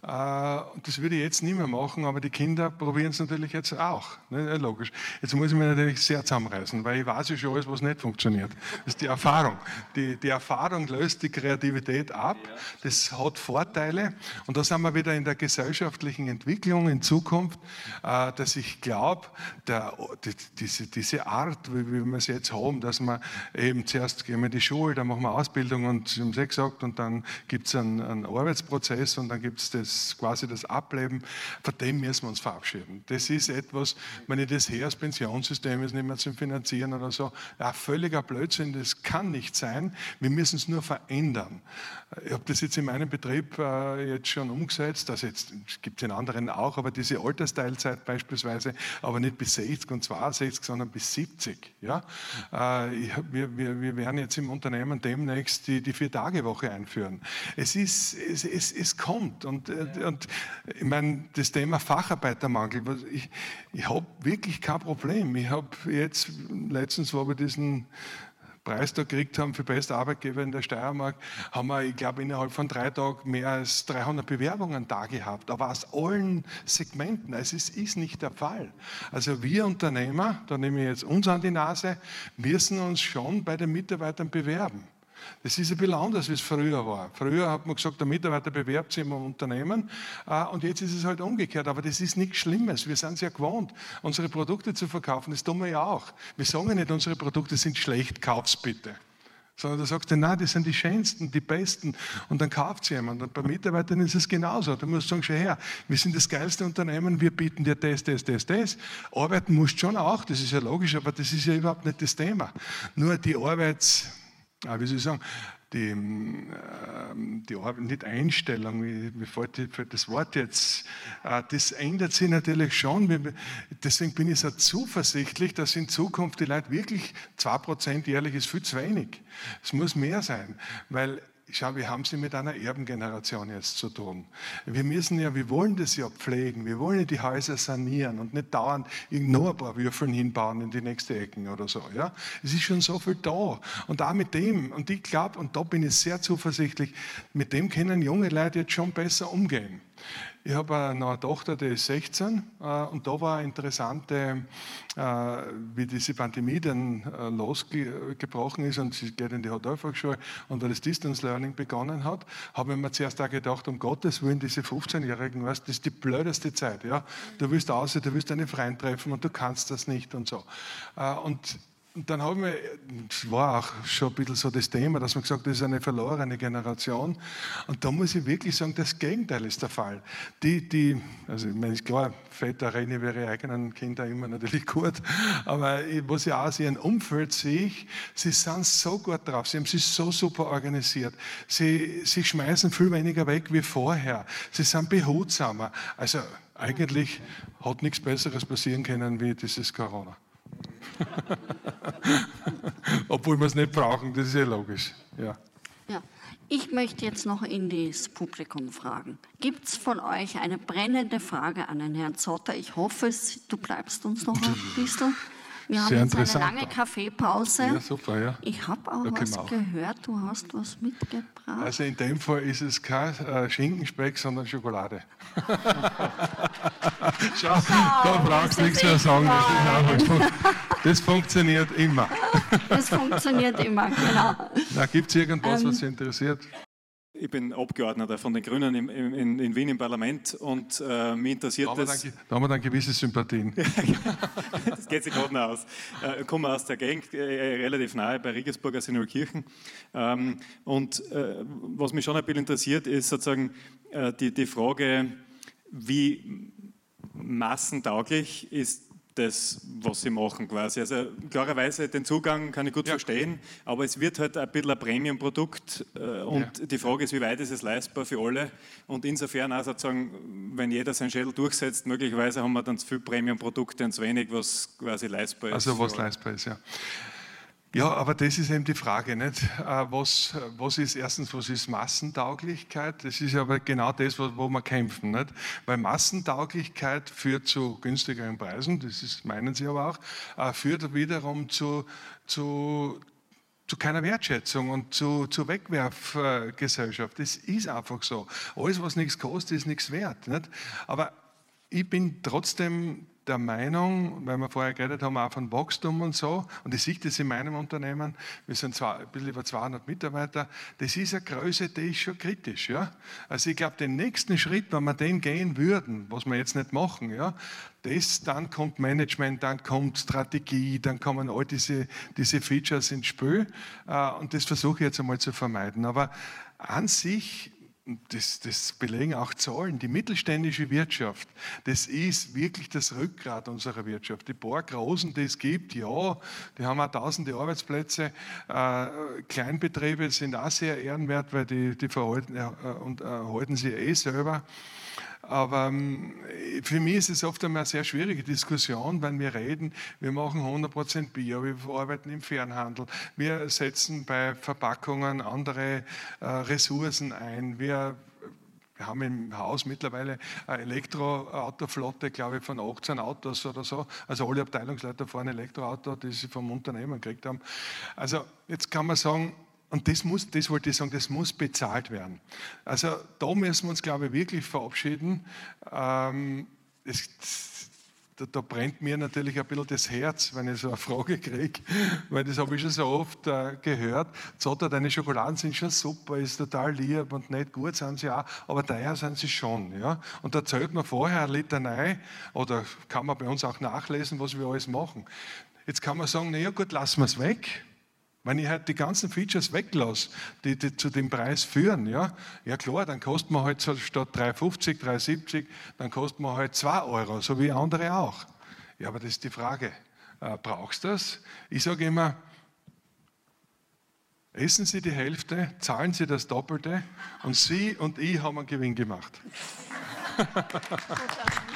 Äh, und das würde ich jetzt nicht mehr machen, aber die Kinder probieren es natürlich jetzt auch. Ne? Logisch. Jetzt muss ich mich natürlich sehr zusammenreißen, weil ich weiß ja schon alles, was nicht funktioniert. Das ist die Erfahrung. Die, die Erfahrung löst die Kreativität ab. Das hat Vorteile. Und da sind wir wieder in der gesellschaftlichen Entwicklung in Zukunft, äh, dass ich glaube, die, diese, diese Art, wie, wie wir es jetzt haben, dass wir eben zuerst gehen wir in die Schule, dann machen wir Ausbildung und es ja gesagt, und dann gibt es einen, einen Arbeitsprozess und dann gibt es das das, quasi das Ableben, von dem müssen wir uns verabschieden. Das ist etwas, wenn ich das her, das Pensionssystem ist nicht mehr zu finanzieren oder so, ja, völliger Blödsinn, das kann nicht sein. Wir müssen es nur verändern. Ich habe das jetzt in meinem Betrieb äh, jetzt schon umgesetzt, das jetzt gibt es in anderen auch, aber diese Altersteilzeit beispielsweise, aber nicht bis 60 und 62, sondern bis 70. Ja? Äh, ich, wir, wir, wir werden jetzt im Unternehmen demnächst die, die Vier-Tage-Woche einführen. Es, ist, es, es, es kommt und äh, und ich meine, das Thema Facharbeitermangel, ich, ich habe wirklich kein Problem. Ich habe jetzt, letztens, wo wir diesen Preis da gekriegt haben für beste Arbeitgeber in der Steiermark, haben wir, ich glaube, innerhalb von drei Tagen mehr als 300 Bewerbungen da gehabt, aber aus allen Segmenten. Also es ist nicht der Fall. Also wir Unternehmer, da nehme ich jetzt uns an die Nase, müssen uns schon bei den Mitarbeitern bewerben. Das ist ein bisschen anders, wie es früher war. Früher hat man gesagt, der Mitarbeiter bewerbt sich im Unternehmen äh, und jetzt ist es halt umgekehrt. Aber das ist nichts Schlimmes. Wir sind es ja gewohnt, unsere Produkte zu verkaufen. Das tun wir ja auch. Wir sagen ja nicht, unsere Produkte sind schlecht, kauf's bitte. Sondern da sagst du, nein, das sind die schönsten, die besten. Und dann kauft sie jemand. Und bei Mitarbeitern ist es genauso. Du musst sagen, schau her, wir sind das geilste Unternehmen, wir bieten dir das, das, das, das. Arbeiten musst du schon auch, das ist ja logisch, aber das ist ja überhaupt nicht das Thema. Nur die Arbeits, wie soll ich sagen, die, ähm, die Arbeit, nicht Einstellung, mir fällt das Wort jetzt, äh, das ändert sich natürlich schon. Deswegen bin ich so zuversichtlich, dass in Zukunft die Leute wirklich 2% jährlich ist viel zu wenig. Es muss mehr sein, weil Schau, wir haben sie mit einer Erbengeneration jetzt zu tun. Wir müssen ja, wir wollen das ja pflegen, wir wollen die Häuser sanieren und nicht dauernd nur ein paar Würfeln hinbauen in die nächste Ecken oder so. Ja? Es ist schon so viel da. Und auch mit dem, und ich glaube, und da bin ich sehr zuversichtlich, mit dem können junge Leute jetzt schon besser umgehen. Ich habe noch eine Tochter, die ist 16 äh, und da war interessant, äh, wie diese Pandemie dann äh, losgebrochen ist und sie geht in die Hotelfachschule und weil das Distance Learning begonnen hat, habe ich mir zuerst auch gedacht, um Gottes Willen, diese 15-Jährigen, das ist die blödeste Zeit. Ja? Du willst aus, du willst deine Freien treffen und du kannst das nicht und so. Und dann haben wir, es war auch schon ein bisschen so das Thema, dass man gesagt das ist eine verlorene Generation. Und da muss ich wirklich sagen, das Gegenteil ist der Fall. Die, die, also ich meine, ist klar, Väter reden über ihre eigenen Kinder immer natürlich gut, aber was ich auch aus ihrem Umfeld sehe, sie sind so gut drauf, sie haben sich so super organisiert, sie, sie schmeißen viel weniger weg wie vorher, sie sind behutsamer. Also eigentlich hat nichts Besseres passieren können wie dieses Corona. [laughs] Obwohl wir es nicht brauchen, das ist ja logisch. Ja. ja. Ich möchte jetzt noch in das Publikum fragen. Gibt es von euch eine brennende Frage an den Herrn Zotter? Ich hoffe, du bleibst uns noch ein bisschen. Wir haben jetzt eine lange Kaffeepause. Ja, super, ja. Ich habe auch was auch. gehört, du hast was mitgebracht. Also in dem Fall ist es kein äh, Schinkenspeck, sondern Schokolade. [laughs] Schau, da brauchst du nichts mehr sagen. Das, das, funktioniert immer. Das funktioniert immer, genau. Gibt es irgendwas, was Sie ähm, interessiert? Ich bin Abgeordneter von den Grünen in, in, in Wien im Parlament und äh, mich interessiert da das. Dann, da haben wir dann gewisse Sympathien. [laughs] das geht sich gerade noch aus. Äh, ich komme aus der Gegend, äh, relativ nahe bei Regensburg, aus Inolkirchen. Ähm, und äh, was mich schon ein bisschen interessiert, ist sozusagen äh, die, die Frage, wie massentauglich ist das, was sie machen quasi. Also klarerweise den Zugang kann ich gut ja. verstehen, aber es wird halt ein bisschen ein Premium-Produkt äh, und ja. die Frage ist, wie weit ist es leistbar für alle und insofern auch sozusagen, wenn jeder seinen Schädel durchsetzt, möglicherweise haben wir dann zu viele Premium-Produkte und zu wenig, was quasi leistbar ist. Also was leistbar ist, ja. Ja, aber das ist eben die Frage, nicht? Äh, was, was ist erstens, was ist Massentauglichkeit? Das ist aber genau das, wo wir kämpfen, nicht? Weil Massentauglichkeit führt zu günstigeren Preisen, das ist, meinen Sie aber auch, äh, führt wiederum zu, zu zu keiner Wertschätzung und zu, zu Wegwerfgesellschaft. Das ist einfach so. Alles, was nichts kostet, ist nichts wert. Nicht? Aber ich bin trotzdem der Meinung, weil wir vorher geredet haben, auch von Wachstum und so, und ich sehe das in meinem Unternehmen, wir sind zwar ein bisschen über 200 Mitarbeiter, das ist eine Größe, die ist schon kritisch. Ja? Also ich glaube, den nächsten Schritt, wenn wir den gehen würden, was wir jetzt nicht machen, ja, das, dann kommt Management, dann kommt Strategie, dann kommen all diese, diese Features ins Spiel äh, und das versuche ich jetzt einmal zu vermeiden. Aber an sich das, das, belegen auch Zahlen, die mittelständische Wirtschaft, das ist wirklich das Rückgrat unserer Wirtschaft. Die paar Großen, die es gibt, ja, die haben auch tausende Arbeitsplätze. Äh, Kleinbetriebe sind auch sehr ehrenwert, weil die, die verhalten, äh, und, äh, halten sie eh selber. Aber ähm, für mich ist es oft einmal eine sehr schwierige Diskussion, wenn wir reden, wir machen 100% Bio, wir arbeiten im Fernhandel, wir setzen bei Verpackungen andere äh, Ressourcen ein, wir wir haben im Haus mittlerweile eine Elektroautoflotte, glaube ich, von 18 Autos oder so. Also alle Abteilungsleiter fahren Elektroauto, die sie vom Unternehmen gekriegt haben. Also jetzt kann man sagen, und das, muss, das wollte ich sagen, das muss bezahlt werden. Also da müssen wir uns, glaube ich, wirklich verabschieden. Ähm, es, da, da, brennt mir natürlich ein bisschen das Herz, wenn ich so eine Frage kriege, weil das habe ich schon so oft äh, gehört. Zotter, deine Schokoladen sind schon super, ist total lieb und nicht gut sind sie auch, aber teuer sind sie schon. Ja? Und da zählt man vorher eine Litanei, oder kann man bei uns auch nachlesen, was wir alles machen. Jetzt kann man sagen, naja gut, lassen wir es weg. Wenn ich halt die ganzen Features weglasse, die, die, zu dem Preis führen, ja, ja klar, dann kostet man halt statt 3,50, 3,70, dann kostet man halt 2 Euro, so wie andere auch. Ja, aber das ist die Frage, äh, brauchst du das? Ich sage immer, essen Sie die Hälfte, zahlen Sie das Doppelte und Sie und ich haben einen Gewinn gemacht. [laughs]